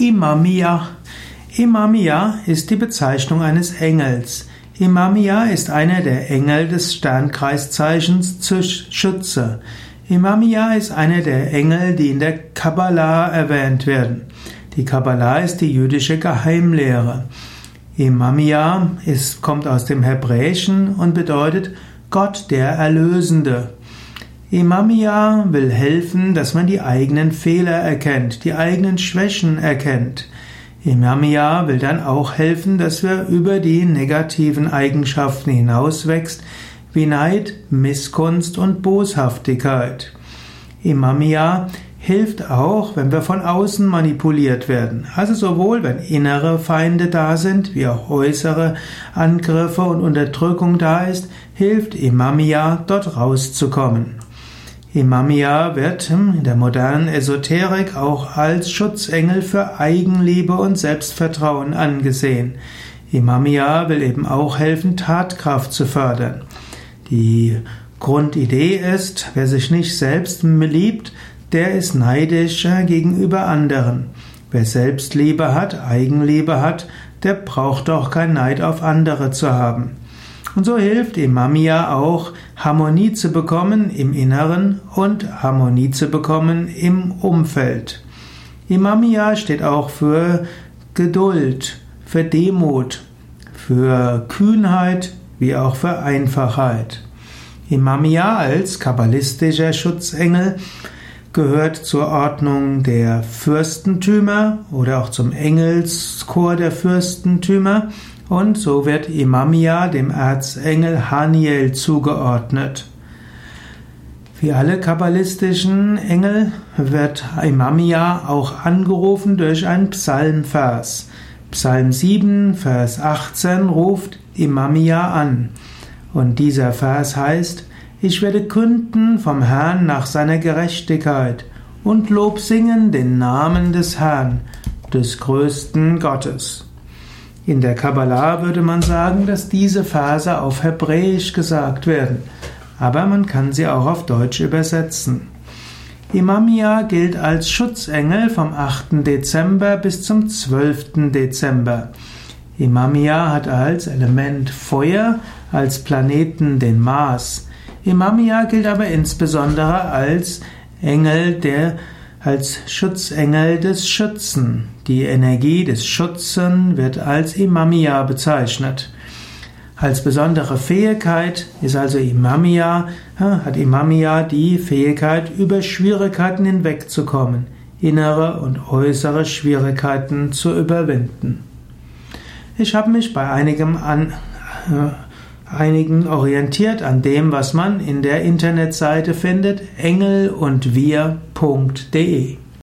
Imamia. Imamia ist die Bezeichnung eines Engels. Imamia ist einer der Engel des Sternkreiszeichens Schütze. Imamia ist einer der Engel, die in der Kabbalah erwähnt werden. Die Kabbalah ist die jüdische Geheimlehre. Imamia ist, kommt aus dem Hebräischen und bedeutet Gott der Erlösende. Imamia will helfen, dass man die eigenen Fehler erkennt, die eigenen Schwächen erkennt. Imamia will dann auch helfen, dass wir über die negativen Eigenschaften hinauswächst, wie Neid, Missgunst und Boshaftigkeit. Imamia hilft auch, wenn wir von außen manipuliert werden. Also sowohl wenn innere Feinde da sind, wie auch äußere Angriffe und Unterdrückung da ist, hilft Imamia dort rauszukommen. Imamia wird in der modernen Esoterik auch als Schutzengel für Eigenliebe und Selbstvertrauen angesehen. Imamia will eben auch helfen, Tatkraft zu fördern. Die Grundidee ist, wer sich nicht selbst liebt, der ist neidisch gegenüber anderen. Wer Selbstliebe hat, Eigenliebe hat, der braucht doch kein Neid auf andere zu haben. Und so hilft Imamia auch, Harmonie zu bekommen im Inneren und Harmonie zu bekommen im Umfeld. Imamia steht auch für Geduld, für Demut, für Kühnheit wie auch für Einfachheit. Imamia als kabbalistischer Schutzengel gehört zur Ordnung der Fürstentümer oder auch zum Engelschor der Fürstentümer und so wird Imamia dem Erzengel Haniel zugeordnet. Wie alle kabbalistischen Engel wird Imamia auch angerufen durch einen Psalmvers. Psalm 7, Vers 18 ruft Imamia an. Und dieser Vers heißt, ich werde künden vom Herrn nach seiner Gerechtigkeit und Lob singen den Namen des Herrn, des größten Gottes. In der Kabbalah würde man sagen, dass diese Verse auf Hebräisch gesagt werden, aber man kann sie auch auf Deutsch übersetzen. Imamia gilt als Schutzengel vom 8. Dezember bis zum 12. Dezember. Imamia hat als Element Feuer, als Planeten den Mars. Imamia gilt aber insbesondere als Engel der als Schutzengel des Schützen. Die Energie des Schutzen wird als Imamia bezeichnet. Als besondere Fähigkeit ist also Imamia, hat Imamia die Fähigkeit, über Schwierigkeiten hinwegzukommen, innere und äußere Schwierigkeiten zu überwinden. Ich habe mich bei einigem an, äh, einigen orientiert an dem, was man in der Internetseite findet, engelundwir.de